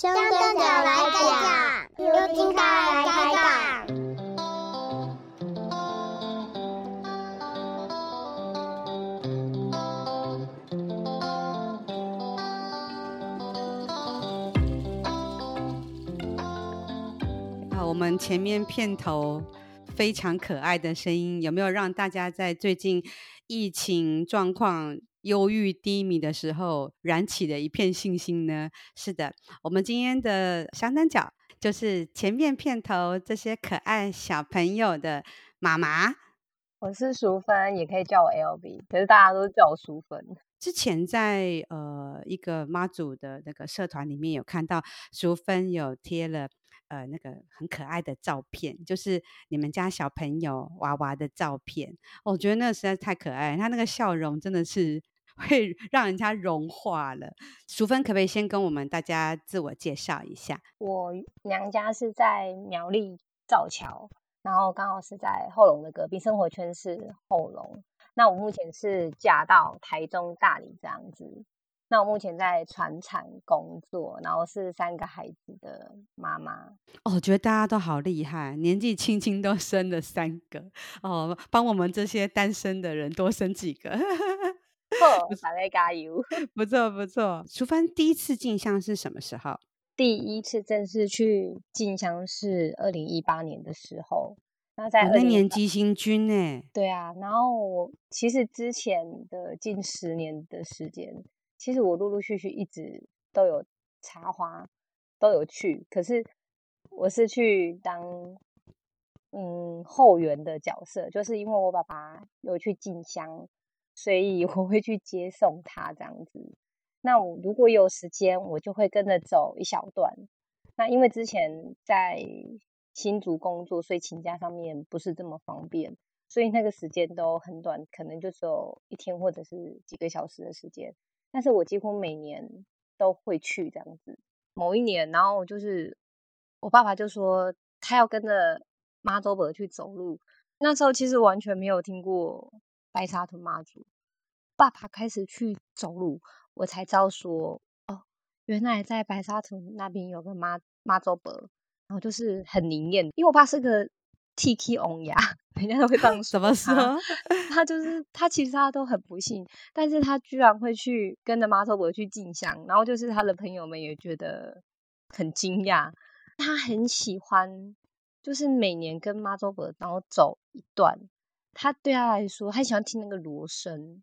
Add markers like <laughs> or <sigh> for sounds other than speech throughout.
香灯脚来讲，由金卡来开讲。好，我们前面片头非常可爱的声音，有没有让大家在最近疫情状况忧郁低迷的时候，燃起的一片信心呢？是的，我们今天的香灯脚就是前面片头这些可爱小朋友的妈妈。我是淑芬，也可以叫我 LB，可是大家都叫我淑芬。之前在呃一个妈祖的那个社团里面有看到淑芬有贴了呃那个很可爱的照片，就是你们家小朋友娃娃的照片。我觉得那实在太可爱，他那个笑容真的是。<laughs> 会让人家融化了。淑芬，可不可以先跟我们大家自我介绍一下？我娘家是在苗栗造桥，然后刚好是在后龙的隔壁，生活圈是后龙。那我目前是嫁到台中大里这样子。那我目前在船产工作，然后是三个孩子的妈妈。哦，我觉得大家都好厉害，年纪轻轻都生了三个哦，帮我们这些单身的人多生几个。<laughs> 哦，大家加油！<laughs> 不错不错。淑芬第一次进香是什么时候？第一次正式去进香是二零一八年的时候。那在那年急行军呢？对啊，然后我其实之前的近十年的时间，其实我陆陆续续一直都有插花，都有去。可是我是去当嗯后援的角色，就是因为我爸爸有去进香。所以我会去接送他这样子。那我如果有时间，我就会跟着走一小段。那因为之前在新竹工作，所以请假上面不是这么方便，所以那个时间都很短，可能就只有一天或者是几个小时的时间。但是我几乎每年都会去这样子。某一年，然后就是我爸爸就说他要跟着妈祖婆去走路。那时候其实完全没有听过。白沙屯妈祖，爸爸开始去走路，我才知道说，哦，原来在白沙屯那边有个妈妈祖婆，然后就是很灵验。因为我爸是个 Tiki 王爷，人家都会这样 <laughs> 说。怎么说？他就是他，其实他都很不幸，但是他居然会去跟着妈祖伯去进香，然后就是他的朋友们也觉得很惊讶。他很喜欢，就是每年跟妈祖伯然后走一段。他对他来说，他喜欢听那个锣声，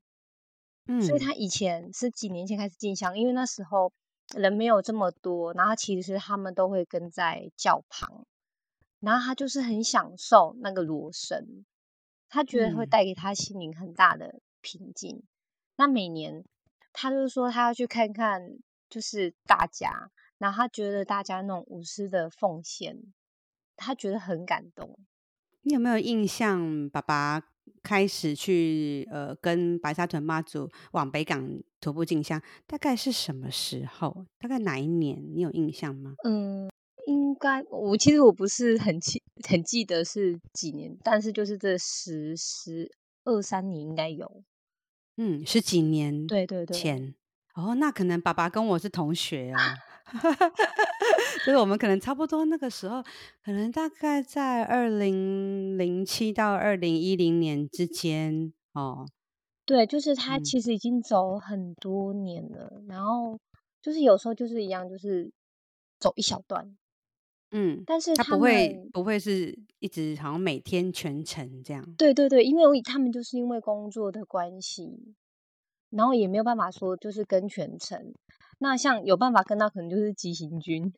嗯，所以他以前是几年前开始进香，因为那时候人没有这么多，然后其实他们都会跟在教旁，然后他就是很享受那个锣声，他觉得会带给他心灵很大的平静。嗯、那每年他就是说他要去看看，就是大家，然后他觉得大家那种无私的奉献，他觉得很感动。你有没有印象？爸爸开始去呃跟白沙屯妈祖往北港徒步进香，大概是什么时候？大概哪一年？你有印象吗？嗯，应该我其实我不是很记很记得是几年，但是就是这十十二三年应该有。嗯，十几年对对对前哦，那可能爸爸跟我是同学啊。<laughs> <laughs> 就是我们可能差不多那个时候，可能大概在二零零七到二零一零年之间哦。对，就是他其实已经走很多年了，嗯、然后就是有时候就是一样，就是走一小段。嗯，但是他，他不会不会是一直好像每天全程这样。对对对，因为他们就是因为工作的关系，然后也没有办法说就是跟全程。那像有办法跟到，可能就是急行军，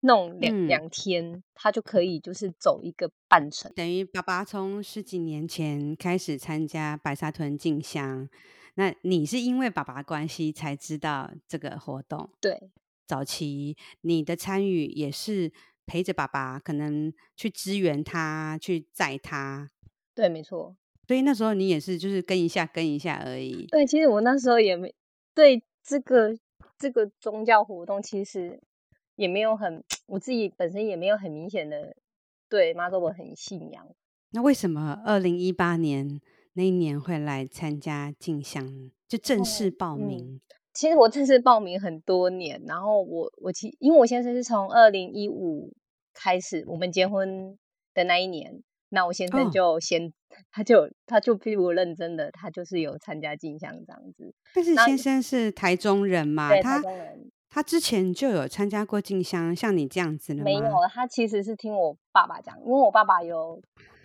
弄两两天，他就可以就是走一个半程。等于爸爸从十几年前开始参加白沙屯进香，那你是因为爸爸关系才知道这个活动？对，早期你的参与也是陪着爸爸，可能去支援他，去载他。对，没错。所以那时候你也是就是跟一下跟一下而已。对，其实我那时候也没对这个。这个宗教活动其实也没有很，我自己本身也没有很明显的对妈祖我很信仰。那为什么二零一八年那一年会来参加进香，就正式报名？其实我正式报名很多年，然后我我其因为我先生是从二零一五开始，我们结婚的那一年，那我先生就先、哦、他就他就比我认真的，他就是有参加进香这样子。但是先生是台中人嘛？对，他台中人。他之前就有参加过进香，像你这样子的吗？没有，他其实是听我爸爸讲，因为我爸爸有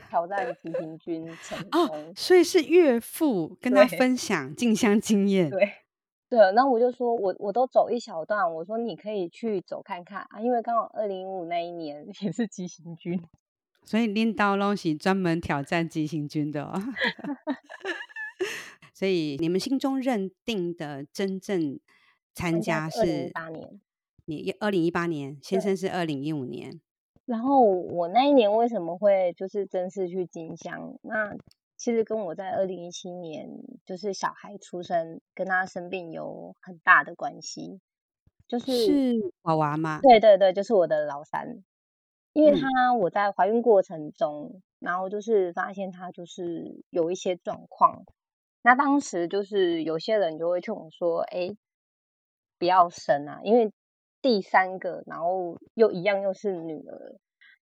挑战平行军成功，哦，所以是岳父 <laughs> 跟他分享进香经验。对对，然后我就说我我都走一小段，我说你可以去走看看啊，因为刚好二零一五那一年 <laughs> 也是急行军，所以拎刀东西专门挑战急行军的哦。<laughs> 所以你们心中认定的真正。参加是二零一八年，你二零一八年，先生是二零一五年。然后我那一年为什么会就是正式去金乡？那其实跟我在二零一七年就是小孩出生跟他生病有很大的关系，就是是娃娃吗？对对对，就是我的老三，因为他我在怀孕过程中，嗯、然后就是发现他就是有一些状况，那当时就是有些人就会劝我说，哎。不要生啊，因为第三个，然后又一样又是女儿，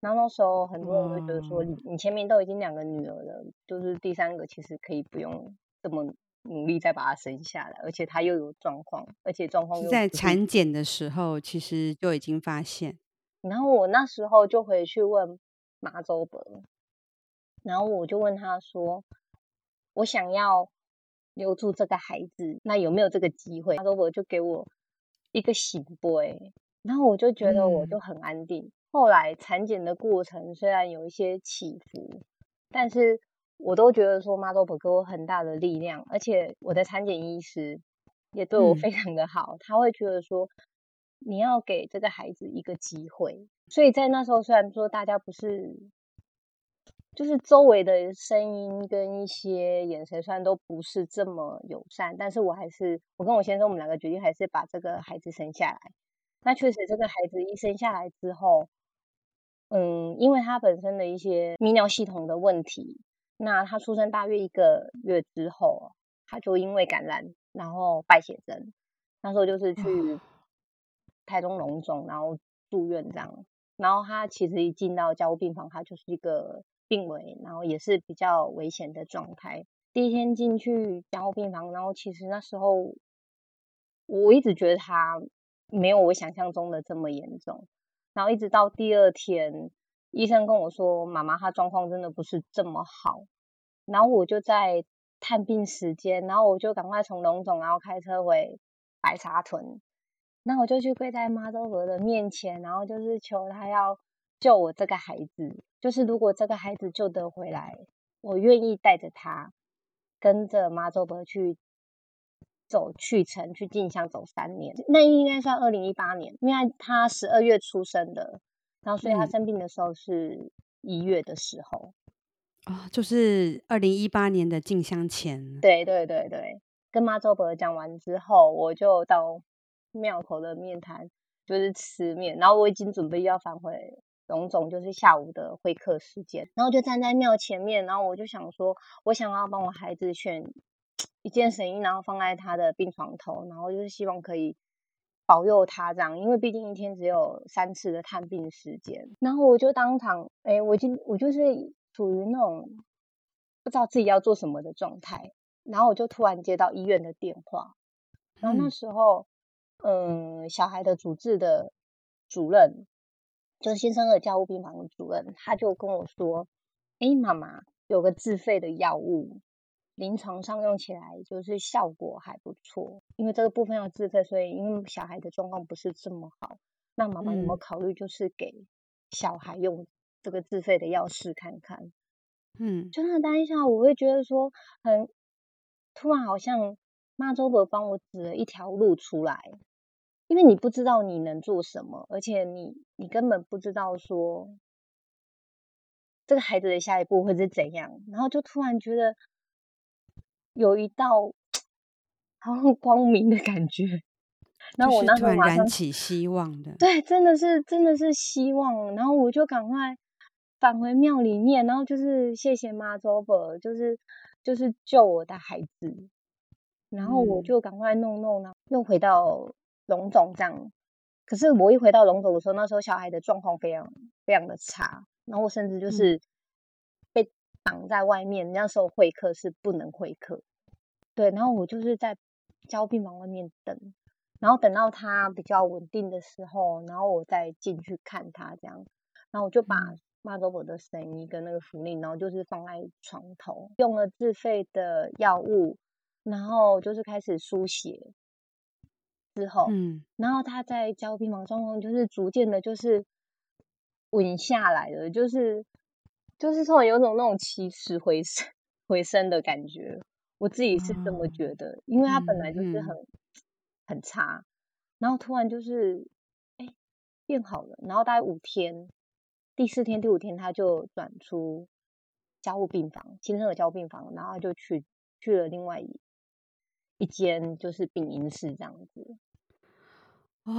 然后那时候很多人会觉得说，你你前面都已经两个女儿了，就是第三个其实可以不用这么努力再把她生下来，而且她又有状况，而且状况又在产检的时候其实就已经发现，然后我那时候就回去问马周伯，然后我就问他说，我想要留住这个孩子，那有没有这个机会？妈祖婆就给我。一个醒杯，然后我就觉得我就很安定。嗯、后来产检的过程虽然有一些起伏，但是我都觉得说妈祖婆给我很大的力量，而且我的产检医师也对我非常的好，嗯、他会觉得说你要给这个孩子一个机会。所以在那时候，虽然说大家不是。就是周围的声音跟一些眼神，虽然都不是这么友善，但是我还是，我跟我先生，我们两个决定还是把这个孩子生下来。那确实，这个孩子一生下来之后，嗯，因为他本身的一些泌尿系统的问题，那他出生大约一个月之后，他就因为感染，然后败血症，那时候就是去台中荣总，然后住院这样。然后他其实一进到加护病房，他就是一个。病危，然后也是比较危险的状态。第一天进去加护病房，然后其实那时候我一直觉得他没有我想象中的这么严重。然后一直到第二天，医生跟我说：“妈妈，她状况真的不是这么好。”然后我就在探病时间，然后我就赶快从龙总，然后开车回白沙屯。然后我就去跪在妈祖婆的面前，然后就是求他要救我这个孩子。就是如果这个孩子救得回来，我愿意带着他跟着妈祖伯去走去城去进香走三年，那应该算二零一八年，因为他十二月出生的，然后所以他生病的时候是一月的时候，啊、嗯哦，就是二零一八年的进香前。对对对对，跟妈周伯讲完之后，我就到庙口的面摊，就是吃面，然后我已经准备要返回。种种就是下午的会客时间，然后就站在庙前面，然后我就想说，我想要帮我孩子选一件神衣，然后放在他的病床头，然后就是希望可以保佑他这样，因为毕竟一天只有三次的探病时间。然后我就当场，哎，我就我就是处于那种不知道自己要做什么的状态，然后我就突然接到医院的电话，然后那时候，嗯，嗯，小孩的主治的主任。就是新生儿教务病房的主任，他就跟我说：“哎，妈妈，有个自费的药物，临床上用起来就是效果还不错。因为这个部分要自费，所以因为小孩的状况不是这么好，那妈妈有没有考虑就是给小孩用这个自费的药试看看？”嗯，就那当下，我会觉得说很突然，好像妈周伯帮我指了一条路出来。因为你不知道你能做什么，而且你你根本不知道说这个孩子的下一步会是怎样，然后就突然觉得有一道好像光明的感觉，然后我那时候突然燃起希望的，对，真的是真的是希望，然后我就赶快返回庙里面，然后就是谢谢妈祖婆，就是就是救我的孩子。然后我就赶快弄弄，然后又回到龙总这样。可是我一回到龙总的时候，那时候小孩的状况非常非常的差，然后我甚至就是被绑在外面。那时候会客是不能会客，对，然后我就是在加护病房外面等，然后等到他比较稳定的时候，然后我再进去看他这样，然后我就把妈祖婆的神医跟那个福令，然后就是放在床头，用了自费的药物，然后就是开始输血。之后，嗯，然后他在加护病房状况就是逐渐的，就是稳下来了，就是就是突然有种那种起死回生回生的感觉，我自己是这么觉得，哦、因为他本来就是很、嗯、很差，然后突然就是哎变好了，然后大概五天，第四天第五天他就转出加护病房，新生的加护病房，然后他就去去了另外一。一间就是病婴室这样子，哇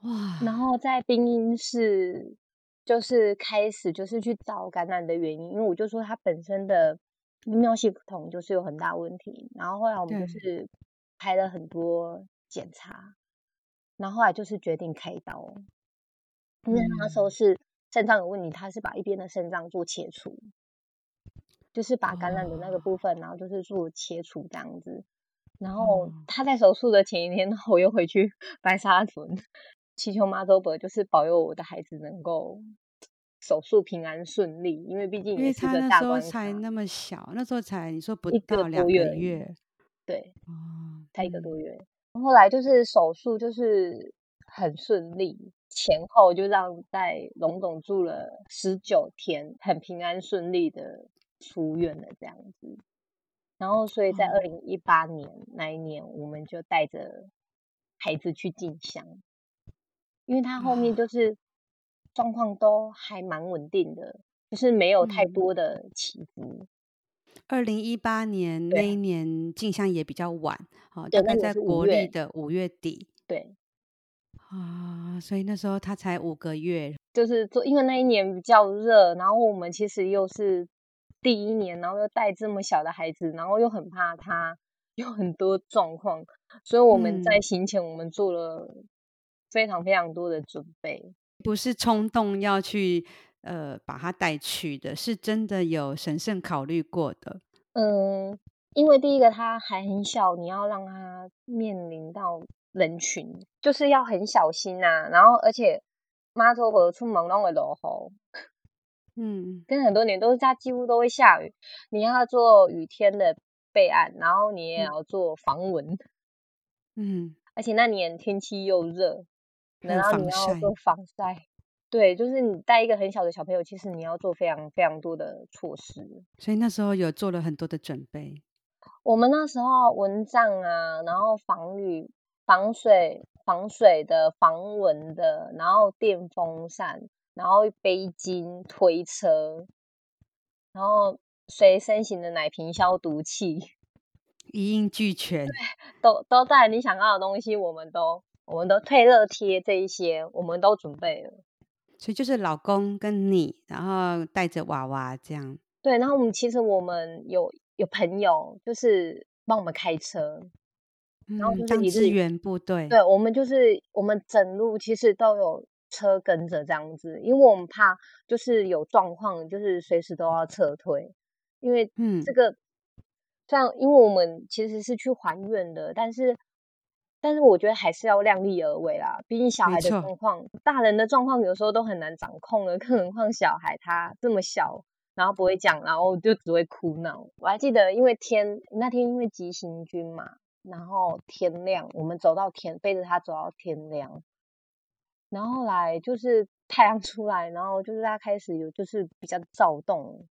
哇！然后在病婴室就是开始就是去找感染的原因，因为我就说他本身的泌尿系统就是有很大问题。然后后来我们就是拍了很多检查，然后后来就是决定开刀，因为那时候是肾脏有问题，他是把一边的肾脏做切除，就是把感染的那个部分，然后就是做切除这样子。然后他在手术的前一天，我又回去 <laughs> 白沙屯祈求妈祖伯，就是保佑我的孩子能够手术平安顺利，因为毕竟也是个大关卡。因为他那时候才那么小，那时候才你说不到两个月，个月对，哦，才一个多月。嗯、后来就是手术就是很顺利，前后就让在龙总住了十九天，很平安顺利的出院了，这样子。然后，所以在二零一八年那一年，我们就带着孩子去进香，因为他后面就是状况都还蛮稳定的，就是没有太多的起伏。二零一八年那一年进香也比较晚，好，大概在国历的五月底。对，啊，所以那时候他才五个月，就是做，因为那一年比较热，然后我们其实又是。第一年，然后又带这么小的孩子，然后又很怕他 <laughs> 有很多状况，所以我们在行前我们做了非常非常多的准备，嗯、不是冲动要去呃把他带去的，是真的有审慎考虑过的。嗯，因为第一个他还很小，你要让他面临到人群，就是要很小心呐、啊。然后而且妈祖婆出门拢会落雨。嗯，跟很多年都是它几乎都会下雨，你要做雨天的备案，然后你也要做防蚊，嗯，而且那年天气又热，然后你要做防晒，对，就是你带一个很小的小朋友，其实你要做非常非常多的措施，所以那时候有做了很多的准备。我们那时候蚊帐啊，然后防雨、防水、防水的、防蚊的，然后电风扇。然后背巾、推车，然后随身型的奶瓶消毒器，一应俱全，<laughs> 都都带你想要的东西，我们都我们都退热贴这一些，我们都准备了。所以就是老公跟你，然后带着娃娃这样。对，然后我们其实我们有有朋友就是帮我们开车，嗯、然后就是支援部队。对，我们就是我们整路其实都有。车跟着这样子，因为我们怕就是有状况，就是随时都要撤退。因为嗯，这个这样，因为我们其实是去还愿的，但是但是我觉得还是要量力而为啦。毕竟小孩的状况，大人的状况有时候都很难掌控了，更何况小孩他这么小，然后不会讲，然后就只会哭闹。我还记得，因为天那天因为急行军嘛，然后天亮，我们走到天，背着他走到天亮。然后后来就是太阳出来，然后就是他开始有就是比较躁动，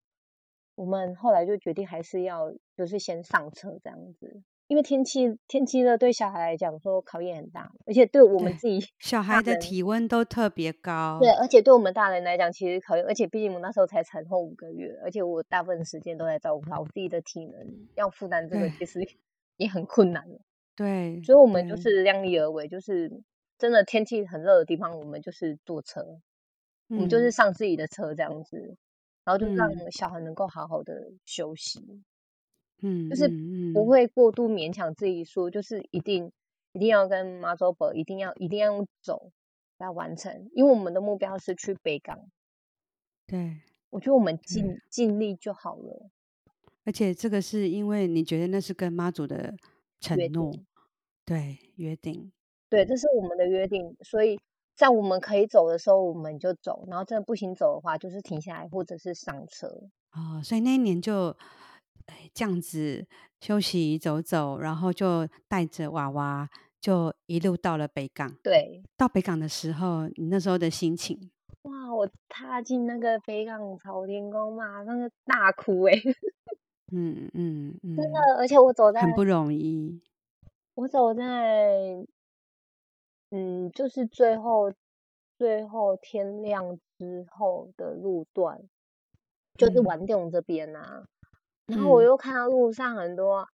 我们后来就决定还是要就是先上车这样子，因为天气天气热对小孩来讲说考验很大，而且对我们自己小孩的体温都特别高，对，而且对我们大人来讲其实考验，而且毕竟我那时候才产后五个月，而且我大部分时间都在照顾他，我自己的体能要负担这个其实 <laughs> 也很困难，对，所以我们就是量力而为，就是。真的天气很热的地方，我们就是坐车，嗯、我们就是上自己的车这样子，然后就让小孩能够好好的休息。嗯，就是不会过度勉强自己说，就是一定一定要跟妈祖伯，一定要一定要用走来完成，因为我们的目标是去北港。对，我觉得我们尽尽力就好了。而且这个是因为你觉得那是跟妈祖的承诺，对，约定，对，这是我们的约定，所以在我们可以走的时候我们就走，然后真的不行走的话就是停下来或者是上车。哦，所以那一年就哎这样子休息走走，然后就带着娃娃就一路到了北港。对，到北港的时候，你那时候的心情？哇，我踏进那个北港朝天宫嘛，那个大哭哎。<laughs> 嗯嗯嗯，真的，而且我走在很不容易。我走在，嗯，就是最后最后天亮之后的路段，就是晚点这边啊。嗯、然后我又看到路上很多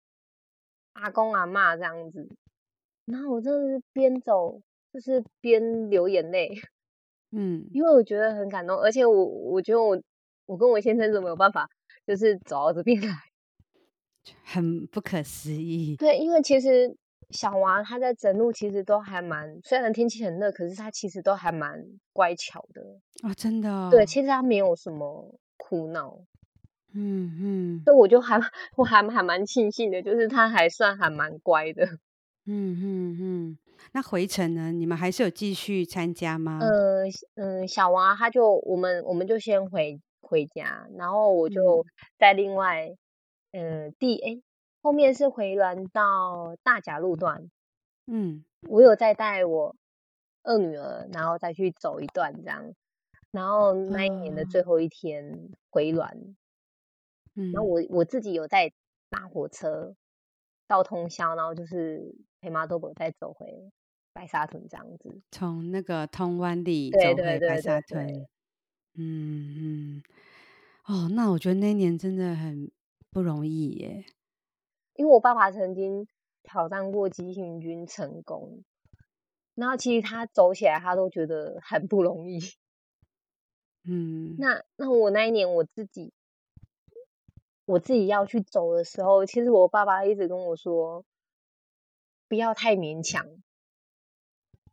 阿公阿嬷这样子，然后我真的是边走就是边流眼泪。<laughs> 嗯，因为我觉得很感动，而且我我觉得我我跟我先生都没有办法。就是走到这边来，<laughs> 很不可思议。对，因为其实小娃他在整路其实都还蛮，虽然天气很热，可是他其实都还蛮乖巧的啊、哦，真的、哦。对，其实他没有什么哭闹。嗯嗯。所以我就还我还还蛮庆幸的，就是他还算还蛮乖的。嗯嗯嗯。那回程呢？你们还是有继续参加吗？呃嗯，小娃他就我们我们就先回。回家，然后我就在另外，嗯，第哎后面是回銮到大甲路段，嗯，我有再带我二女儿，然后再去走一段这样，然后那一年的最后一天回銮，嗯，然后我我自己有在搭火车到通宵，然后就是陪妈多伯再走回白沙屯这样子，从那个通湾里走回白沙屯。嗯嗯，哦，那我觉得那年真的很不容易耶，因为我爸爸曾经挑战过急行军成功，然后其实他走起来他都觉得很不容易。嗯，那那我那一年我自己我自己要去走的时候，其实我爸爸一直跟我说，不要太勉强。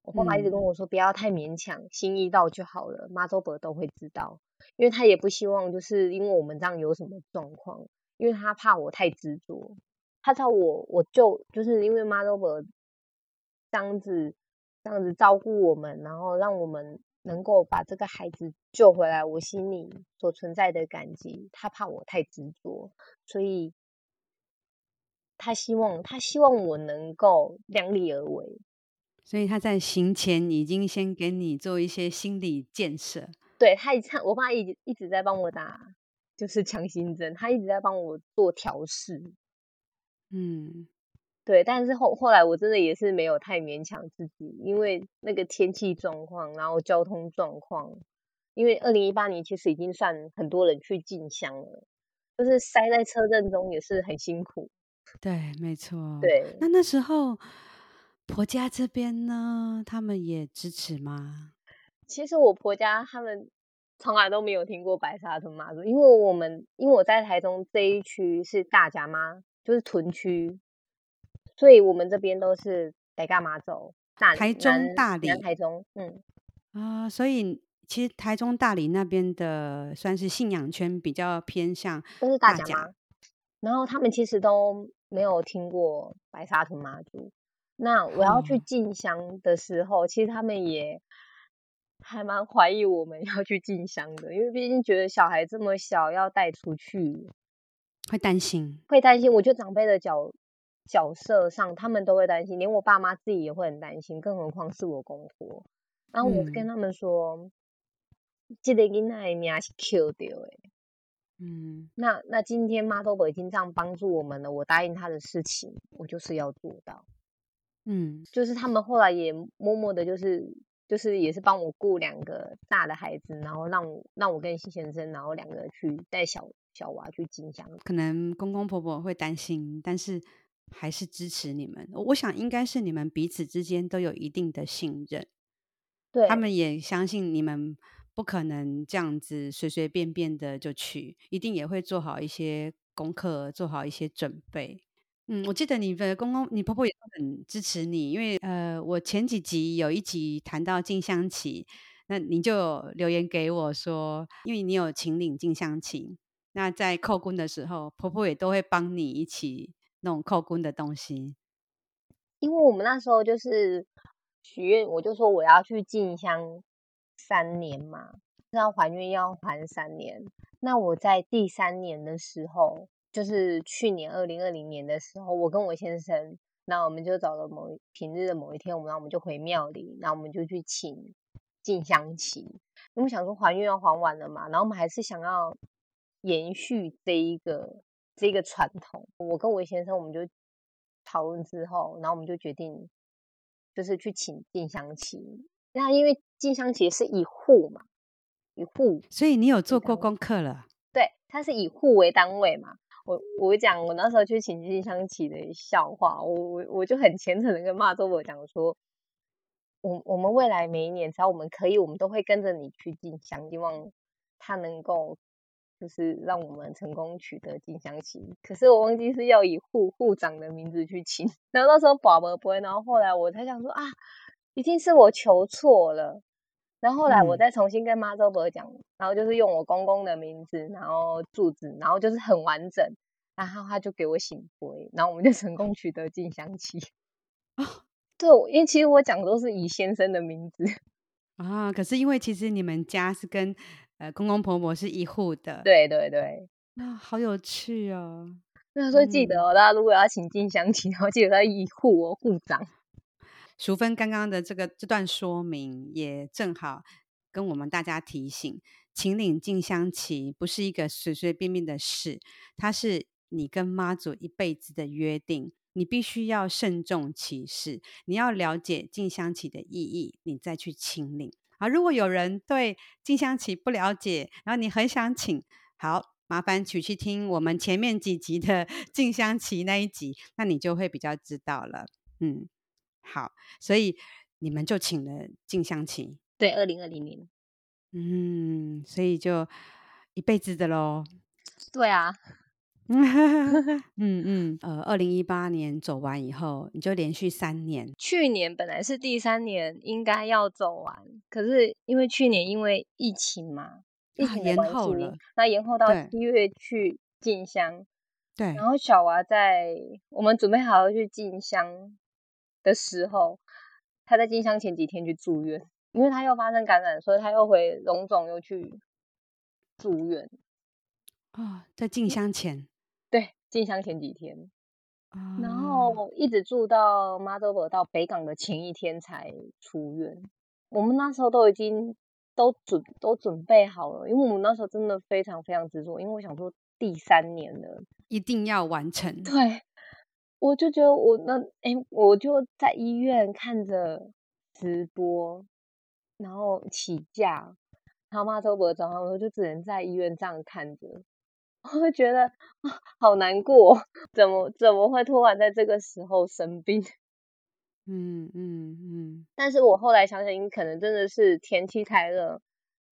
我爸爸一直跟我说，不要太勉强，心意到就好了，妈祖婆都会知道。因为他也不希望，就是因为我们这样有什么状况，因为他怕我太执着。他知道我，我就就是因为妈祖婆这样子，这样子照顾我们，然后让我们能够把这个孩子救回来，我心里所存在的感激，他怕我太执着，所以他希望，他希望我能够量力而为。所以他在行前已经先给你做一些心理建设。对，他一直，我爸一直一直在帮我打，就是强心针，他一直在帮我做调试。嗯，对，但是后后来我真的也是没有太勉强自己，因为那个天气状况，然后交通状况，因为二零一八年其实已经算很多人去进香了，就是塞在车阵中也是很辛苦。对，没错。对，那那时候。婆家这边呢，他们也支持吗？其实我婆家他们从来都没有听过白沙屯妈祖，因为我们因为我在台中这一区是大甲妈，就是屯区，所以我们这边都是得干嘛走。大台中大理，台中，嗯啊、呃，所以其实台中大理那边的算是信仰圈比较偏向都是大甲妈，然后他们其实都没有听过白沙屯妈祖。那我要去进香的时候，嗯，其实他们也还蛮怀疑我们要去进香的，因为毕竟觉得小孩这么小要带出去，会担心，会担心。我觉得长辈的角角色上，他们都会担心，连我爸妈自己也会很担心，更何况是我公婆。然后我跟他们说，记得囡仔是 Q 掉的。嗯，那那今天妈都已经这样帮助我们了，我答应他的事情，我就是要做到。嗯，就是他们后来也默默的，就是就是也是帮我顾两个大的孩子，然后让我让我跟新先生，然后两个人去带小小娃去进香。可能公公婆婆会担心，但是还是支持你们。我想应该是你们彼此之间都有一定的信任，对，他们也相信你们不可能这样子随随便便的就去，一定也会做好一些功课，做好一些准备。嗯，我记得你的公公、你婆婆也很支持你，因为呃，我前几集有一集谈到静香旗，那你就留言给我说，因为你有请领静香旗，那在叩关的时候，婆婆也都会帮你一起那种叩关的东西。因为我们那时候就是许愿，我就说我要去进香三年嘛，要还愿要还三年。那我在第三年的时候，就是去年二零二零年的时候，我跟我先生，那我们就找了某平日的某一天，我们然后我们就回庙里，然后我们就去请进香旗。我们想说还愿要还完了嘛，然后我们还是想要延续这一个这一个传统。我跟我先生，我们就。讨论之后，然后我们就决定，就是去请进香旗。那因为进香旗是以户嘛，以户，所以你有做过功课了？对，它是以户为单位嘛。我我讲我那时候去请进香旗的笑话，我我我就很虔诚的跟骂周伯讲说，我我们未来每一年只要我们可以，我们都会跟着你去进香，希望他能够。就是让我们成功取得进香旗，可是我忘记是要以户户长的名字去请，<laughs> 然后那时候宝宝不会，然后后来我才想说啊，一定是我求错了，然后后来我再重新跟妈周伯讲，然后就是用我公公的名字，然后住址，然后就是很完整，然后他就给我醒杯，然后我们就成功取得进香期。啊，<laughs> 对，因为其实我讲的都是以先生的名字啊，可是因为其实你们家是跟。呃，公公婆婆是一户的，对对对，啊，好有趣哦。那所以记得哦，大家如果要请进香旗，然后记得要一户哦，户长。淑芬刚刚的这个这段说明，也正好跟我们大家提醒，请领进香旗不是一个随随便便的事，它是你跟妈祖一辈子的约定，你必须要慎重其事，你要了解进香旗的意义，你再去请领。啊，如果有人对静香棋不了解，然后你很想请，好，麻烦取去听我们前面几集的 <laughs> 静香棋那一集，那你就会比较知道了。嗯，好，所以你们就请了静香棋，对，二零二零年，嗯，所以就一辈子的喽。对啊。<laughs> 嗯嗯，呃，二零一八年走完以后，你就连续三年。去年本来是第三年应该要走完，可是因为去年因为疫情嘛，疫情延后了，那延后到七月去进香。对。然后小娃在我们准备好要去进香的时候，他在进香前几天去住院，因为他又发生感染，所以他又回龙总又去住院。啊、哦，在进香前。对，进香前几天，嗯，然后一直住到妈祖婆到北港的前一天才出院。我们那时候都已经都准都准备好了，因为我们那时候真的非常非常执着，因为我想说第三年了，一定要完成。对，我就觉得我那哎，我就在医院看着直播，然后起价，然后妈祖婆早上我就只能在医院这样看着。<laughs> 我会觉得啊，好难过，怎么怎么会突然在这个时候生病？<laughs> 嗯嗯嗯。但是我后来想想，可能真的是天气太热，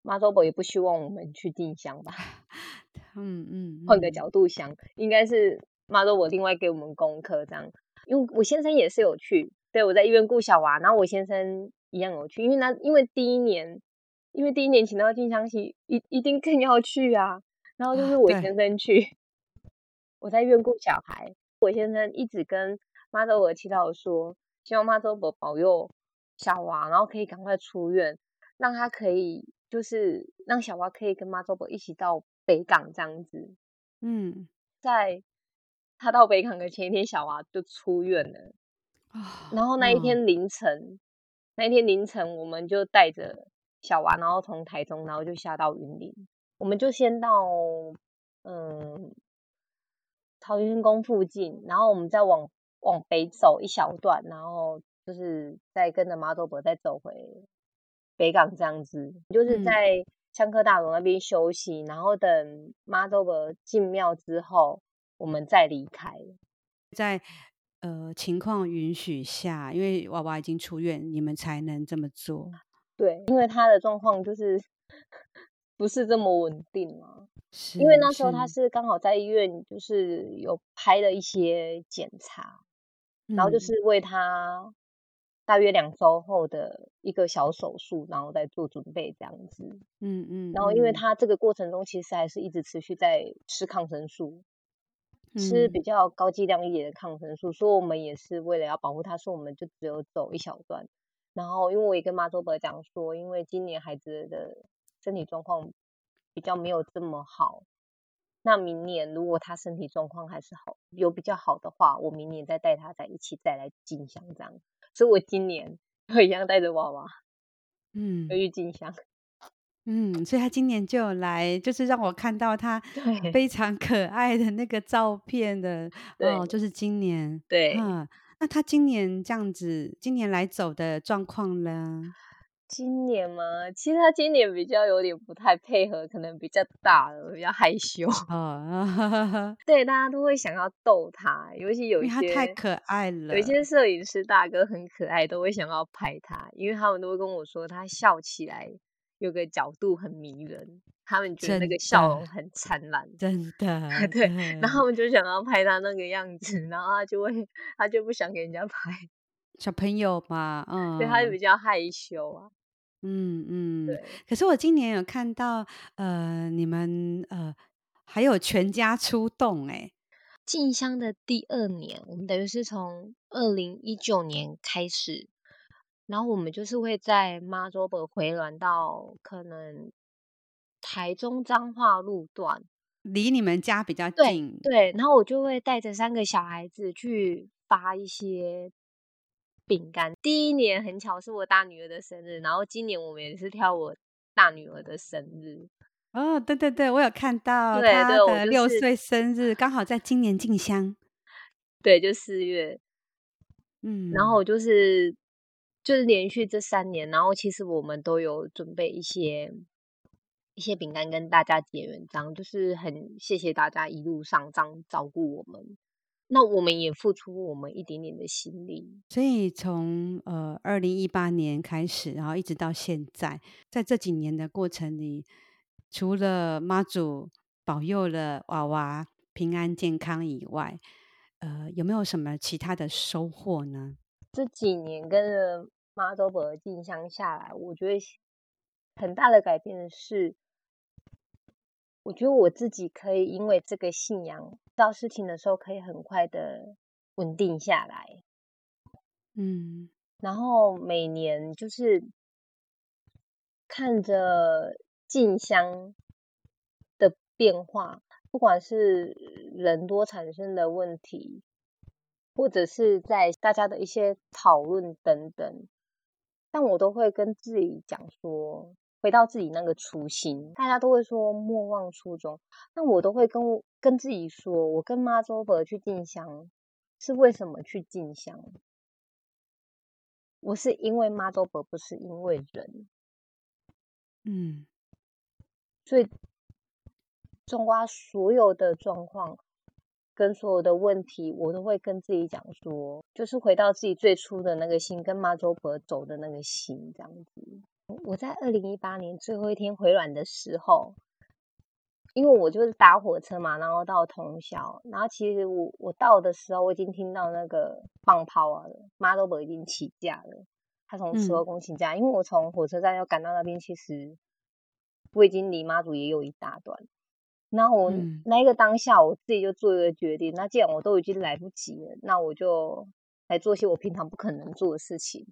妈祖婆也不希望我们去进香吧。<laughs> 嗯嗯。换个角度想，应该是妈祖婆另外给我们功课这样。因为我先生也是有去，对，我在医院顾小娃，然后我先生一样有去，因为那因为第一年，因为第一年请到进香旗，一一定更要去啊。然后就是我先生去，啊、我在医院顾小孩。我先生一直跟妈祖婆祈祷说，希望妈祖婆保佑小娃，然后可以赶快出院，让他可以就是让小娃可以跟妈祖婆一起到北港这样子。嗯，在他到北港的前一天，小娃就出院了。啊，然后那一天凌晨，那一天凌晨，我们就带着小娃，然后从台中，然后就下到云林。我们就先到嗯桃园宫附近，然后我们再往往北走一小段，然后就是再跟着妈祖婆再走回北港这样子，就是在香科大楼那边休息，嗯、然后等妈祖婆进庙之后，我们再离开。在呃情况允许下，因为娃娃已经出院，你们才能这么做。对，因为他的状况就是。不是这么稳定吗？是因为那时候他是刚好在医院，就是有拍了一些检查，嗯、然后就是为他大约两周后的一个小手术，然后再做准备这样子。嗯嗯。嗯然后因为他这个过程中其实还是一直持续在吃抗生素，嗯、吃比较高剂量一点的抗生素，所以我们也是为了要保护他，说我们就只有走一小段。然后因为我也跟妈祖伯讲说，因为今年孩子的身体状况。比较没有这么好，那明年如果他身体状况还是好，有比较好的话，我明年再带他在一起再来进香这样。所以我今年 <laughs> 会一样带着娃娃，嗯，去进香，嗯，所以他今年就有来，就是让我看到他 <laughs> 非常可爱的那个照片的，对哦，就是今年，对，嗯，那他今年这样子，今年来走的状况呢？今年吗？其实他今年比较有点不太配合，可能比较大了，比较害羞。哦，<laughs> 对，大家都会想要逗他，尤其有一些他太可爱了，有一些摄影师大哥很可爱，都会想要拍他，因为他们都会跟我说他笑起来有个角度很迷人，他们觉得那个笑容很灿烂，真的。<laughs> 对，然后他们就想要拍他那个样子，然后他就会他就不想给人家拍小朋友嘛，嗯，<laughs> 对，他就比较害羞啊。嗯嗯，对。可是我今年有看到，呃，你们呃还有全家出动哎，进香的第二年，我们等于是从二零一九年开始，然后我们就是会在妈祖婆回銮到可能台中彰化路段，离你们家比较近，对，对。然后我就会带着三个小孩子去发一些。饼干，第一年很巧是我大女儿的生日，然后今年我们也是挑我大女儿的生日。哦，对对对，我有看到她的六岁生日，刚好在今年进香。对，就四月。嗯，然后就是就是连续这三年，然后其实我们都有准备一些一些饼干跟大家结缘，这样就是很谢谢大家一路上这样照顾我们。那我们也付出我们一点点的心力，所以从呃二零一八年开始，然后一直到现在，在这几年的过程里，除了妈祖保佑了娃娃平安健康以外，呃，有没有什么其他的收获呢？这几年跟着妈祖婆进香下来，我觉得很大的改变的是。我觉得我自己可以因为这个信仰，遇到事情的时候可以很快的稳定下来，嗯，然后每年就是看着进香的变化，不管是人多产生的问题，或者是在大家的一些讨论等等，但我都会跟自己讲说。回到自己那个初心，大家都会说莫忘初衷，那我都会跟跟自己说，我跟妈周婆去进香是为什么去进香？我是因为妈周婆，不是因为人。嗯，所以种瓜所有的状况跟所有的问题，我都会跟自己讲说，就是回到自己最初的那个心，跟妈祖婆走的那个心，这样子。我在二零一八年最后一天回銮的时候，因为我就是搭火车嘛，然后到通宵，然后其实我我到的时候，我已经听到那个放炮啊，妈祖婆已经起驾了，他从十二宫请假，嗯、因为我从火车站要赶到那边，其实我已经离妈祖也有一大段，然后我、嗯、那一个当下，我自己就做一个决定，那既然我都已经来不及了，那我就来做些我平常不可能做的事情。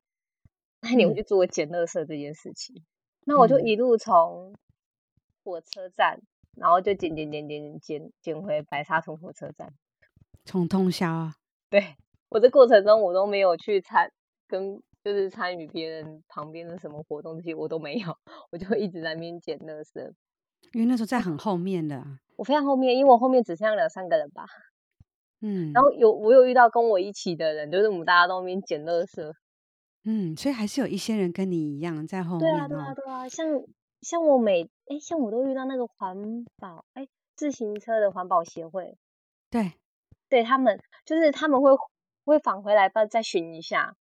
那你会去做捡垃圾这件事情，嗯、那我就一路从火车站，然后就捡捡捡捡捡捡回白沙屯火车站，从通宵啊。<laughs> 对，我这过程中我都没有去参跟就是参与别人旁边的什么活动，这些我都没有，我就一直在那边捡垃圾。因为那时候在很后面的，我非常后面，因为我后面只剩下两三个人吧。<laughs> 嗯，然后有我有遇到跟我一起的人，就是我们大家都那边捡垃圾。嗯，所以还是有一些人跟你一样在后面。对啊，对啊，对啊，像像我每哎，像我都遇到那个环保哎，自行车的环保协会，对，对他们就是他们会会返回来再再巡一下，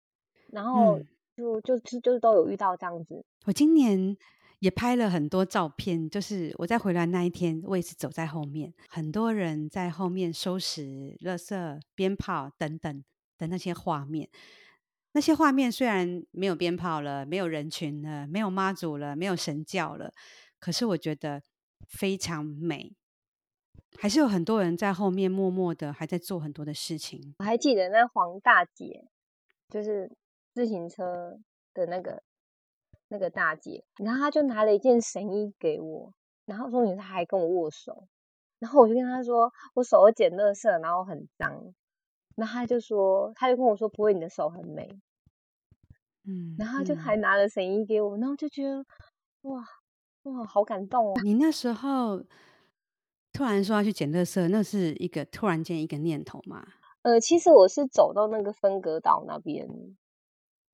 然后就、嗯、就就就都有遇到这样子。我今年也拍了很多照片。就是我在回来那一天，我也是走在后面，很多人在后面收拾垃圾、鞭炮等等的那些画面。那些画面虽然没有鞭炮了，没有人群了，没有妈祖了，没有神教了，可是我觉得非常美。还是有很多人在后面默默的还在做很多的事情。我还记得那黄大姐，就是自行车的那个。那个大姐，然后她就拿了一件神衣给我，然后说你她还跟我握手，然后我就跟她说我手捡垃圾，然后很脏，然后她就说，他就跟我说不会，你的手很美，嗯，然后就还拿了神衣给我，然后就觉得哇哇好感动哦。你那时候突然说要去捡垃圾，那是一个突然间一个念头吗？呃，其实我是走到那个分隔岛那边，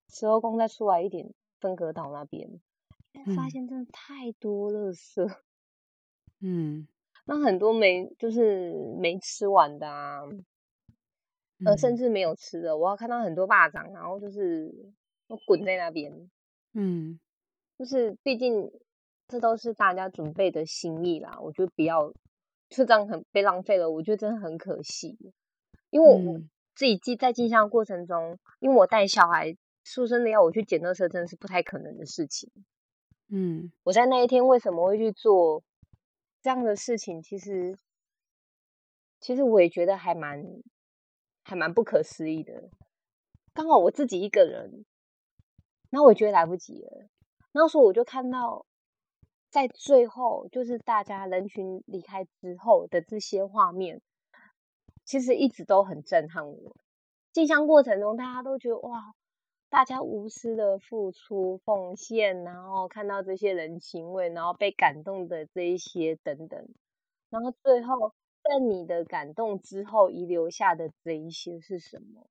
十二宫再出来一点。分隔岛那边，发现真的太多垃圾，嗯，那很多没就是没吃完的啊，呃、嗯，甚至没有吃的，我要看到很多霸掌，然后就是滚在那边，嗯，就是毕竟这都是大家准备的心意啦，我觉得不要就这样很被浪费了，我觉得真的很可惜，因为我自己记在进香的过程中，因为我带小孩。说真的，要我去捡垃圾，真的是不太可能的事情。嗯，我在那一天为什么会去做这样的事情？其实，其实我也觉得还蛮还蛮不可思议的。刚好我自己一个人，然后我觉得来不及了。那时候我就看到，在最后就是大家人群离开之后的这些画面，其实一直都很震撼我。进香过程中，大家都觉得哇。大家无私的付出奉献，然后看到这些人情味，然后被感动的这一些等等，然后最后在你的感动之后遗留下的这一些是什么？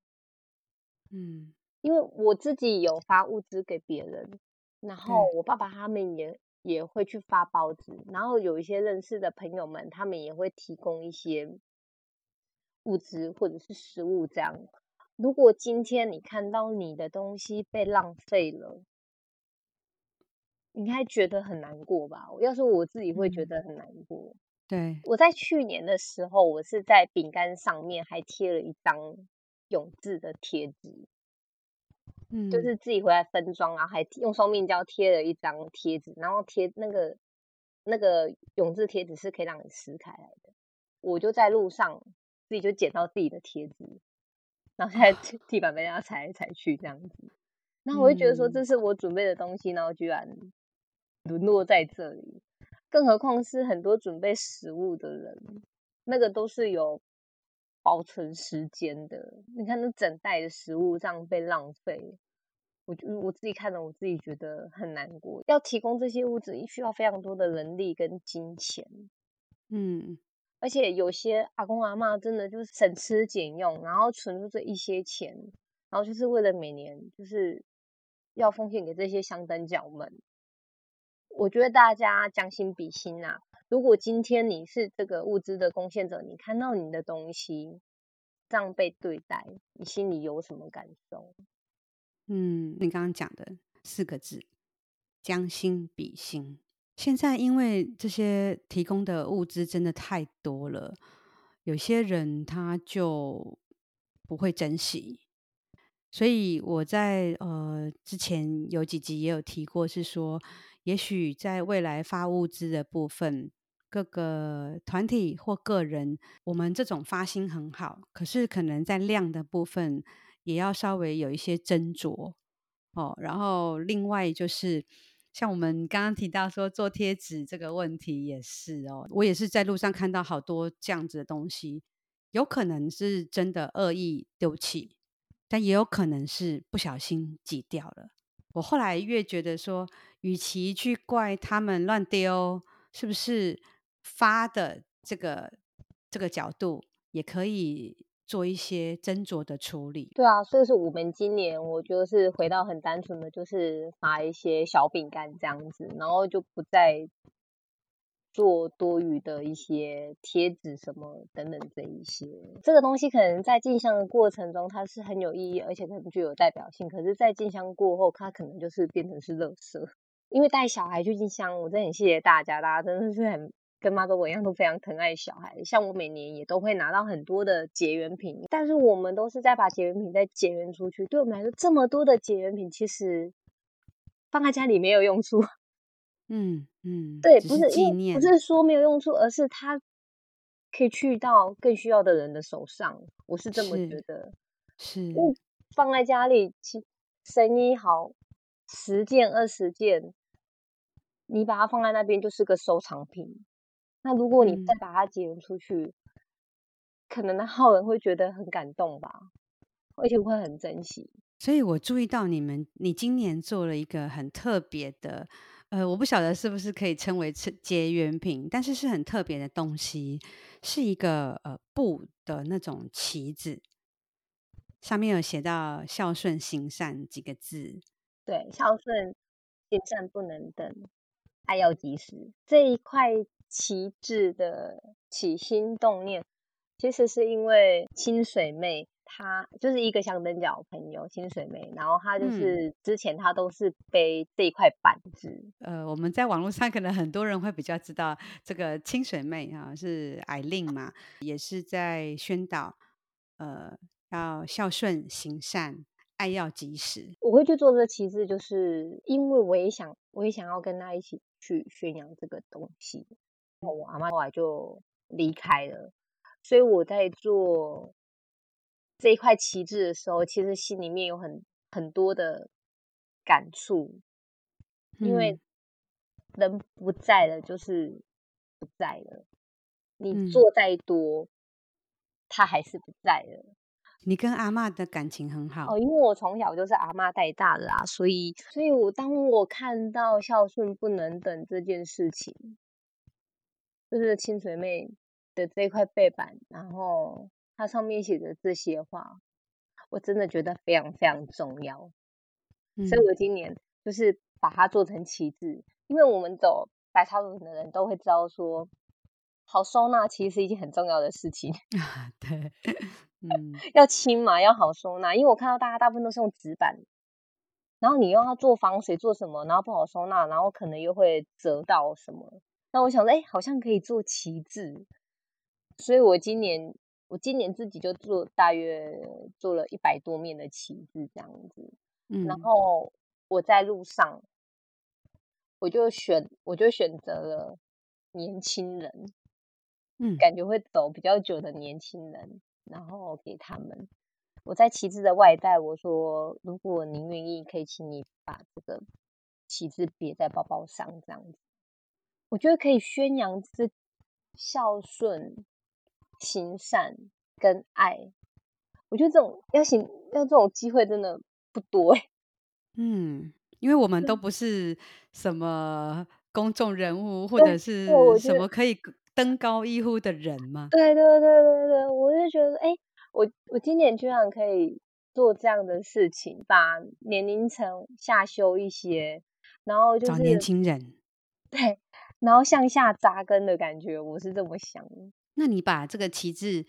嗯，因为我自己有发物资给别人，然后我爸爸他们也也会去发包子，然后有一些认识的朋友们，他们也会提供一些物资或者是食物这样。如果今天你看到你的东西被浪费了，你应该觉得很难过吧？要是我自己会觉得很难过。对，我在去年的时候，我是在饼干上面还贴了一张永志的贴纸，嗯，就是自己回来分装啊，还用双面胶贴了一张贴纸，然后贴那个那个永志贴纸是可以让你撕开来的。我就在路上自己就捡到自己的贴纸。然后现在地板被人家踩来踩去这样子，然后我就觉得说，这是我准备的东西，然后居然沦落在这里。更何况是很多准备食物的人，那个都是有保存时间的。你看那整袋的食物这样被浪费，我就我自己看了，我自己觉得很难过。要提供这些物资，需要非常多的人力跟金钱。嗯。而且有些阿公阿妈真的就是省吃俭用，然后存出这一些钱，然后就是为了每年就是要奉献给这些香灯脚们。我觉得大家将心比心啊，如果今天你是这个物资的贡献者，你看到你的东西这样被对待，你心里有什么感受？嗯，你刚刚讲的四个字，将心比心。现在因为这些提供的物资真的太多了，有些人他就不会珍惜，所以我在呃之前有几集也有提过，是说也许在未来发物资的部分，各个团体或个人，我们这种发心很好，可是可能在量的部分也要稍微有一些斟酌哦。然后另外就是。像我们刚刚提到说做贴纸这个问题也是哦，我也是在路上看到好多这样子的东西，有可能是真的恶意丢弃，但也有可能是不小心挤掉了。我后来越觉得说，与其去怪他们乱丢，是不是发的这个这个角度也可以。做一些斟酌的处理，对啊，所以说我们今年我就是回到很单纯的，就是发一些小饼干这样子，然后就不再做多余的一些贴纸什么等等这一些。这个东西可能在进香的过程中它是很有意义，而且很具有代表性，可是，在进香过后，它可能就是变成是垃圾。因为带小孩去进香，我真的很谢谢大家，大家真的是很跟妈祖我一样，都非常疼爱小孩。像我每年也都会拿到很多的结缘品，但是我们都是在把结缘品再结缘出去。对我们来说，这么多的结缘品，其实放在家里没有用处。<laughs> 嗯嗯，对，不是纪念，不是说没有用处，而是它可以去到更需要的人的手上。我是这么觉得。是。是放在家里，其生意好，十件二十件，你把它放在那边就是个收藏品。那如果你再把它结缘出去，嗯、可能那号人会觉得很感动吧，而且会很珍惜。所以我注意到你们，你今年做了一个很特别的，呃，我不晓得是不是可以称为结缘品，但是是很特别的东西，是一个呃布的那种旗子。上面有写到“孝顺行善”几个字，对，孝顺行善不能等，爱要及时。这一块旗帜的起心动念，其实是因为清水妹，她就是一个香灯脚朋友，清水妹，然后她就是之前她都是背这一块板子。嗯、呃，我们在网络上可能很多人会比较知道这个清水妹啊，是艾令嘛，也是在宣导，呃。要孝顺行善，爱要及时。我会去做这个旗帜，就是因为我也想，我也想要跟他一起去宣扬这个东西。我阿妈后来就离开了，所以我在做这一块旗帜的时候，其实心里面有很很多的感触，因为人不在了，就是不在了。你做再多，他还是不在了。你跟阿妈的感情很好哦，因为我从小就是阿妈带大的啊，所以，所以我当我看到孝顺不能等这件事情，就是清水妹的这块背板，然后它上面写的这些话，我真的觉得非常非常重要，嗯、所以我今年就是把它做成旗帜，因为我们走白沙屯的人都会知道说，好收纳其实是一件很重要的事情 <laughs> 啊，对。嗯，要轻嘛，要好收纳。因为我看到大家大部分都是用纸板，然后你又要做防水，做什么，然后不好收纳，然后可能又会折到什么。那我想说，哎，好像可以做旗帜，所以我今年我今年自己就做大约做了一百多面的旗帜这样子。嗯，然后我在路上，我就选我就选择了年轻人，嗯，感觉会走比较久的年轻人。然后给他们，我在旗帜的外带，我说，如果您愿意，可以请你把这个旗帜别在包包上，这样子，我觉得可以宣扬这孝顺、行善跟爱。我觉得这种要行要这种机会真的不多哎。<laughs> 嗯，因为我们都不是什么公众人物，或者是什么可以。登高一呼的人嘛？对对对对对，我就觉得，哎、欸，我我今年居然可以做这样的事情，把年龄层下修一些，然后就是找年轻人，对，然后向下扎根的感觉，我是这么想。那你把这个旗帜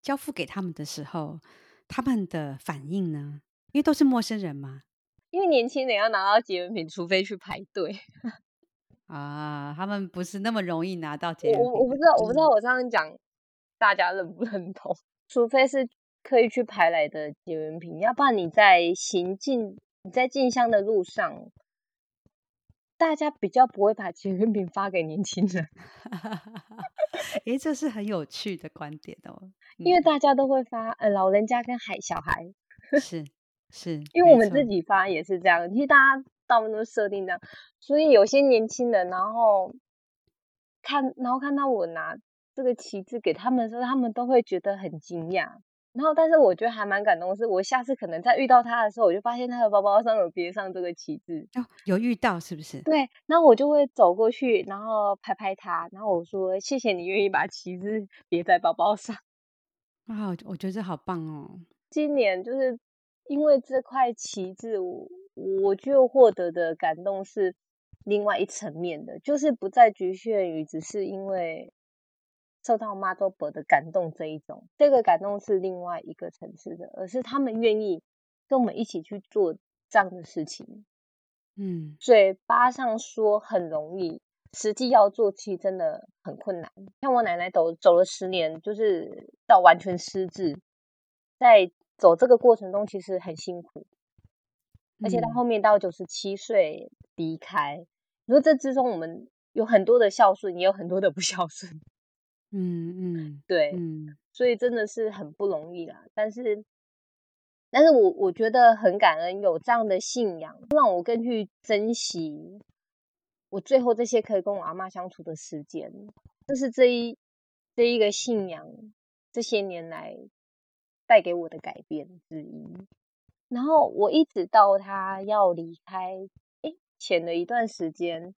交付给他们的时候，他们的反应呢？因为都是陌生人嘛。因为年轻人要拿到结缘品，除非去排队。<laughs> 啊，他们不是那么容易拿到结。我我不知道，我不知道我这样讲，大家认不认同？<laughs> 除非是刻意去排来的结缘品，要不然你在行进、你在进香的路上，大家比较不会把结缘品发给年轻人。<laughs> 哎，这是很有趣的观点哦。嗯、因为大家都会发，呃，老人家跟孩小孩 <laughs> 是是，因为我们自己发也是这样。其实大家。大部分都设定这样，所以有些年轻人，然后看，然后看到我拿这个旗帜给他们的时候，他们都会觉得很惊讶。然后，但是我觉得还蛮感动的是，我下次可能再遇到他的时候，我就发现他的包包上有别上这个旗帜。哦，有遇到是不是？对，然后我就会走过去，然后拍拍他，然后我说：“谢谢你愿意把旗帜别在包包上。<laughs> ”啊，我觉得这好棒哦！今年就是因为这块旗帜，我。我就获得的感动是另外一层面的，就是不再局限于只是因为受到妈祖婆的感动这一种，这个感动是另外一个层次的，而是他们愿意跟我们一起去做这样的事情，嗯，嘴巴上说很容易，实际要做其实真的很困难。像我奶奶走走了十年，就是到完全失智，在走这个过程中其实很辛苦，而且到后面到九十七岁离开。你说这之中我们有很多的孝顺，也有很多的不孝顺。嗯嗯，对，嗯，所以真的是很不容易啦。但是，但是我我觉得很感恩有这样的信仰，让我更去珍惜我最后这些可以跟我阿妈相处的时间。这是这一这一个信仰这些年来带给我的改变之一。然后我一直到他要离开诶前的一段时间。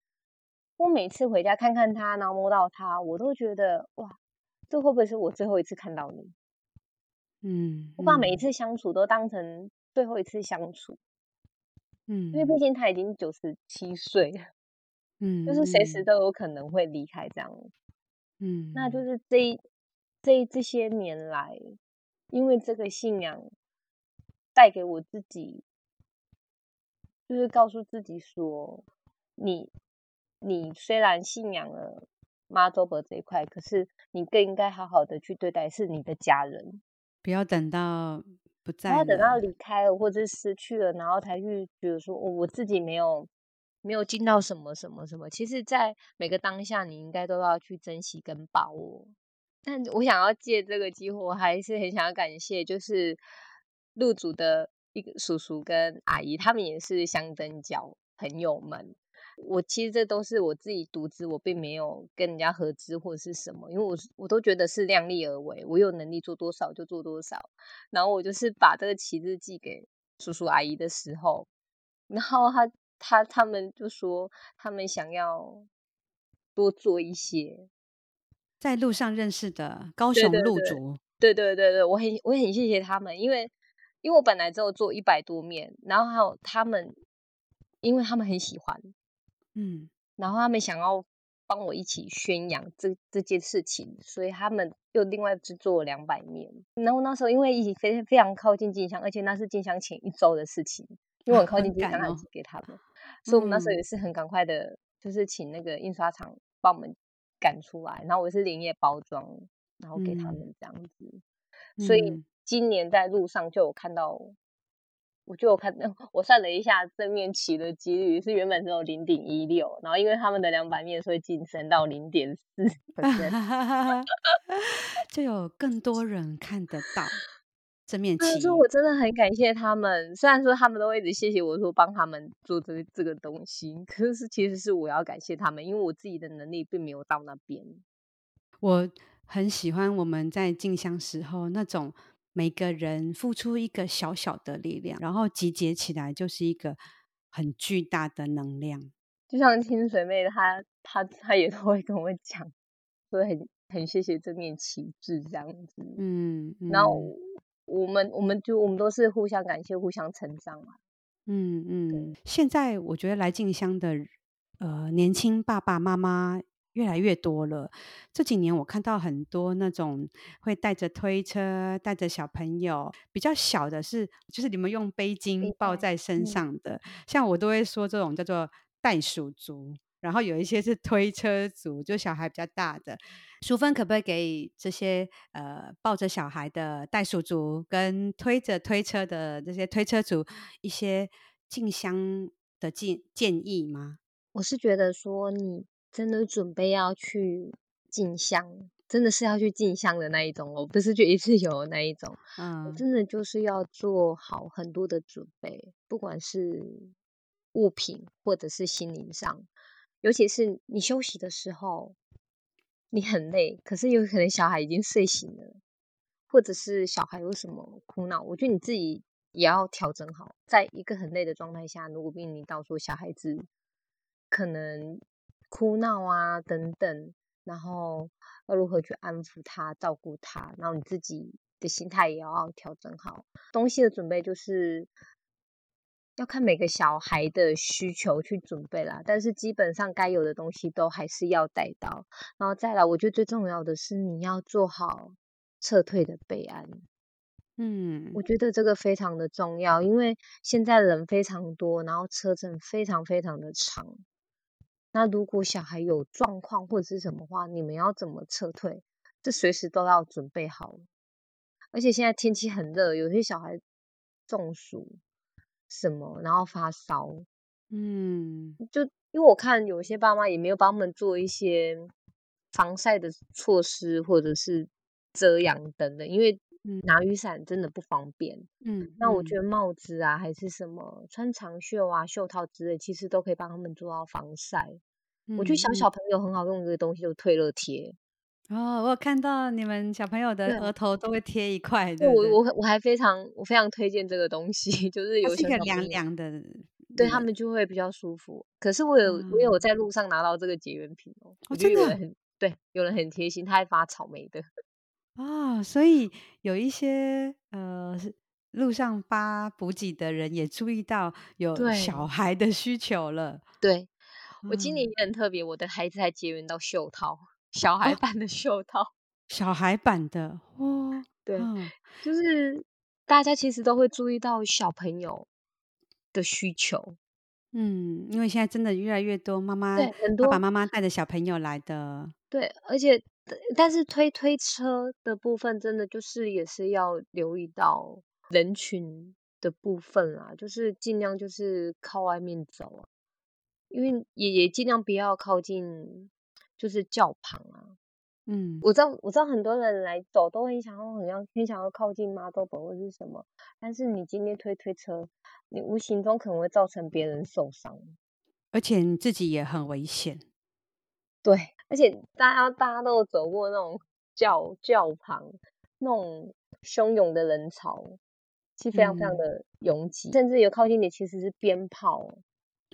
我每次回家看看他，然后摸到他，我都觉得哇，这会不会是我最后一次看到你？嗯，我把每一次相处都当成最后一次相处。嗯，因为毕竟他已经九十七岁了，嗯，就是随时都有可能会离开这样。嗯，那就是这这这些年来，因为这个信仰带给我自己，就是告诉自己说你。你虽然信仰了妈祖婆这一块，可是你更应该好好的去对待是你的家人，不要等到不在，不要等到离开了或者失去了，然后才去比如说，哦，我自己没有没有尽到什么什么什么。其实，在每个当下，你应该都要去珍惜跟把握。但我想要借这个机会，我还是很想要感谢，就是入主的一个叔叔跟阿姨，他们也是香灯脚朋友们。我其实这都是我自己独资，我并没有跟人家合资或者是什么，因为我我都觉得是量力而为，我有能力做多少就做多少。然后我就是把这个旗帜寄给叔叔阿姨的时候，然后他他他们就说他们想要多做一些，在路上认识的高雄路主，对对对，对对对，我很我很谢谢他们，因为因为我本来只有做一百多面，然后还有他们，因为他们很喜欢。嗯，然后他们想要帮我一起宣扬这这件事情，所以他们又另外制作了两百面。然后那时候因为已经非非常靠近进香，而且那是进香前一周的事情，因为很靠近进香，还寄给他们，所以我们那时候也是很赶快的，就是请那个印刷厂帮我们赶出来，然后我是连夜包装，然后给他们这样子。嗯、所以今年在路上就有看到。我就看，<laughs> 我算了一下正面旗的几率是原本只有零点一六，然后因为他们的两百面，所以晋升到零点四 <laughs> <laughs> 就有更多人看得到正面旗。所以我真的很感谢他们，虽然说他们都会一直谢谢我说帮他们做这个这个东西，可是其实是我要感谢他们，因为我自己的能力并没有到那边。我很喜欢我们在进香时候那种。每个人付出一个小小的力量，然后集结起来就是一个很巨大的能量。就像清水妹她，她她她也都会跟我讲，所以很很谢谢这面旗帜这样子。嗯，嗯然后我们我们就我们都是互相感谢、互相成长嘛。嗯嗯。对现在我觉得来进香的呃年轻爸爸妈妈。越来越多了。这几年我看到很多那种会带着推车、带着小朋友，比较小的是就是你们用背巾抱在身上的，嗯、像我都会说这种叫做袋鼠族。然后有一些是推车族，就小孩比较大的。淑芬可不可以给这些呃抱着小孩的袋鼠族跟推着推车的这些推车族一些进香的建建议吗？我是觉得说你。真的准备要去进香，真的是要去进香的那一种哦，不是去一次游的那一种。嗯，真的就是要做好很多的准备，不管是物品或者是心灵上，尤其是你休息的时候，你很累，可是有可能小孩已经睡醒了，或者是小孩有什么哭闹，我觉得你自己也要调整好，在一个很累的状态下，如果面临到说小孩子可能。哭闹啊，等等，然后要如何去安抚他、照顾他，然后你自己的心态也要调整好。东西的准备就是要看每个小孩的需求去准备啦，但是基本上该有的东西都还是要带到。然后再来，我觉得最重要的是你要做好撤退的备案。嗯，我觉得这个非常的重要，因为现在人非常多，然后车程非常非常的长。那如果小孩有状况或者是什么话，你们要怎么撤退？这随时都要准备好。而且现在天气很热，有些小孩中暑什么，然后发烧，嗯，就因为我看有些爸妈也没有帮他们做一些防晒的措施，或者是遮阳等等，因为拿雨伞真的不方便。嗯，那我觉得帽子啊，还是什么穿长袖啊、袖套之类，其实都可以帮他们做到防晒。嗯，我觉得小小朋友很好用的一个东西，就是退热贴。哦，我有看到你们小朋友的额头都会贴一块，对，我我我还非常我非常推荐这个东西，<laughs> 就是有一些凉凉的，对他们就会比较舒服。可是我有、嗯、我有在路上拿到这个结缘品哦，我觉得有人很对，有人很贴心，他还发草莓的哦，所以有一些呃路上发补给的人也注意到有小孩的需求了。对，对我今年也很特别，我的孩子还结缘到袖套。小孩版的袖套，哦、<laughs> 小孩版的哦，对，就是大家其实都会注意到小朋友的需求，嗯，因为现在真的越来越多妈妈，对，很多爸爸妈妈带着小朋友来的，对，而且但是推推车的部分，真的就是也是要留意到人群的部分啊，就是尽量就是靠外面走啊，因为也也尽量不要靠近。就是轿旁啊，嗯，我知道，我知道很多人来走都很想要，很要，很想要靠近妈祖婆或是什么，但是你今天推推车，你无形中可能会造成别人受伤，而且你自己也很危险。对，而且大家大家都有走过那种教教旁那种汹涌的人潮，其实非常非常的拥挤，嗯、甚至有靠近你其实是鞭炮。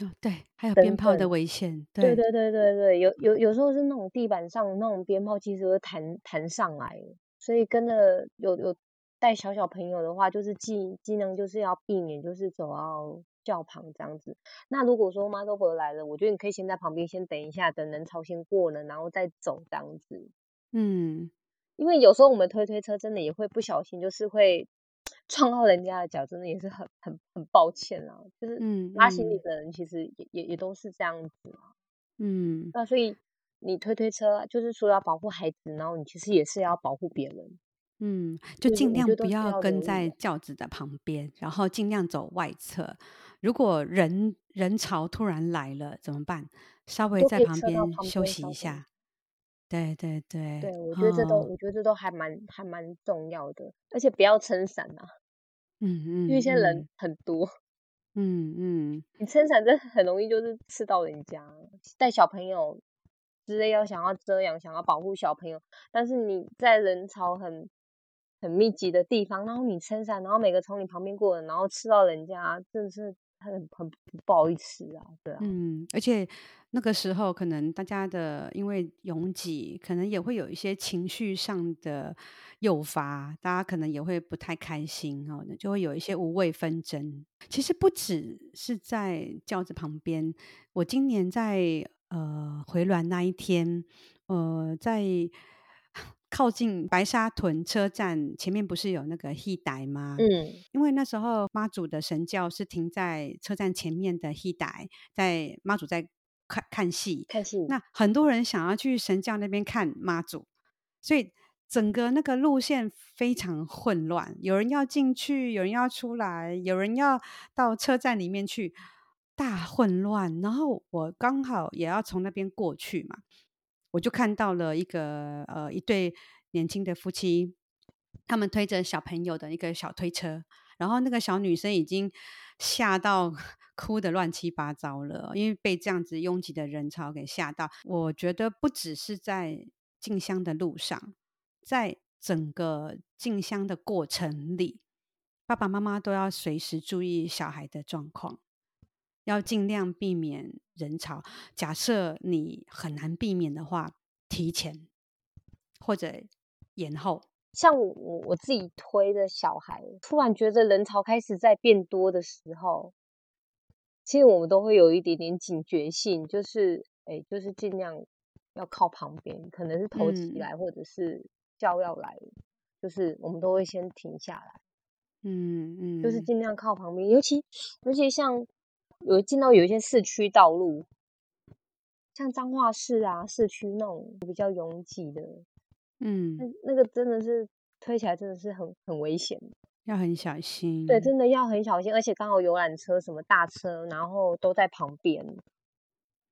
哦，对，还有鞭炮的危险。对对对对对，有有有时候是那种地板上那种鞭炮，其实会弹弹上来，所以跟着有有带小小朋友的话，就是尽尽量就是要避免，就是走到轿旁这样子。那如果说妈祖婆来了，我觉得你可以先在旁边先等一下，等人潮先过了，然后再走这样子。嗯，因为有时候我们推推车真的也会不小心，就是会。<laughs> 撞到人家的脚，真的也是很很很抱歉啊。就是拉行李的人，其实也、嗯、也也都是这样子啊。嗯，那所以你推推车，就是说要保护孩子，然后你其实也是要保护别人。嗯，就尽量不要跟在轿子的旁边，然后尽量走外侧。如果人人潮突然来了怎么办？稍微在旁边休息一下。对对对，对，我觉得这都，哦、我觉得这都还蛮还蛮重要的，而且不要撑伞啊，嗯嗯，因为现在人很多，<laughs> 嗯嗯，你撑伞真的很容易就是刺到人家，带小朋友之类要想要遮阳，想要保护小朋友，但是你在人潮很很密集的地方，然后你撑伞，然后每个从你旁边过的，然后刺到人家，真的是很很不好意思啊，对啊，嗯，而且。那个时候，可能大家的因为拥挤，可能也会有一些情绪上的诱发，大家可能也会不太开心哦，就会有一些无谓纷争。其实不只是在轿子旁边，我今年在呃回銮那一天，呃，在靠近白沙屯车站前面，不是有那个戏台吗？嗯，因为那时候妈祖的神教是停在车站前面的戏台，在妈祖在。看看戏，看戏。那很多人想要去神教那边看妈祖，所以整个那个路线非常混乱。有人要进去，有人要出来，有人要到车站里面去，大混乱。然后我刚好也要从那边过去嘛，我就看到了一个呃一对年轻的夫妻，他们推着小朋友的一个小推车，然后那个小女生已经吓到。<laughs> 哭得乱七八糟了，因为被这样子拥挤的人潮给吓到。我觉得不只是在进香的路上，在整个进香的过程里，爸爸妈妈都要随时注意小孩的状况，要尽量避免人潮。假设你很难避免的话，提前或者延后。像我我自己推的小孩，突然觉得人潮开始在变多的时候。其实我们都会有一点点警觉性，就是，哎，就是尽量要靠旁边，可能是头起来，或者是轿要来，就是我们都会先停下来，嗯嗯，就是尽量靠旁边，尤其尤其像有进到有一些市区道路，像彰化市啊，市区那种比较拥挤的，嗯，那那个真的是推起来真的是很很危险，要很小心。对，真的要很小心，而且刚好游览车什么大车，然后都在旁边，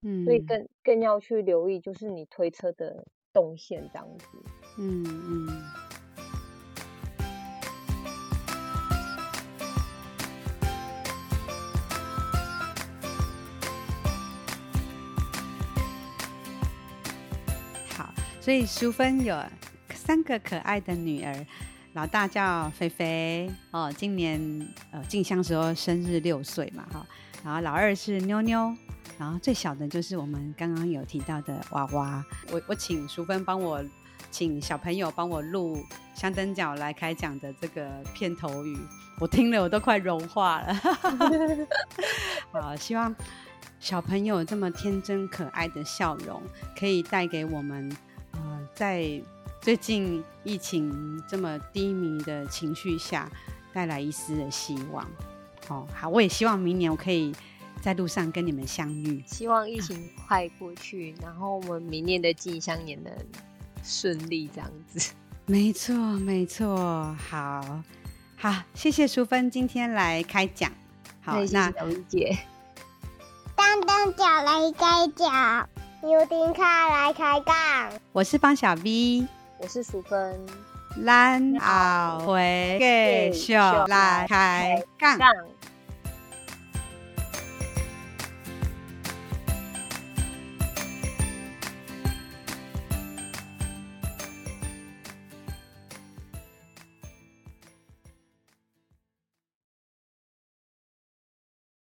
嗯，所以更更要去留意，就是你推车的动线这样子。嗯嗯。所以淑芬有三个可爱的女儿，老大叫菲菲哦，今年呃进香时候生日六岁嘛哈，然后老二是妞妞，然后最小的就是我们刚刚有提到的娃娃。我我请淑芬帮我，请小朋友帮我录香灯角来开讲的这个片头语，我听了我都快融化了。<laughs> 好，希望小朋友这么天真可爱的笑容，可以带给我们。呃，在最近疫情这么低迷的情绪下，带来一丝的希望。哦，好，我也希望明年我可以在路上跟你们相遇。希望疫情快过去，然后我们明年的进香也能顺利这样子。没错，没错。好，好，谢谢淑芬今天来开讲。好，那小丽姐，当当脚来开讲。由丁卡来开杠，我是方小 V，我是淑芬，咱后回继续来开杠。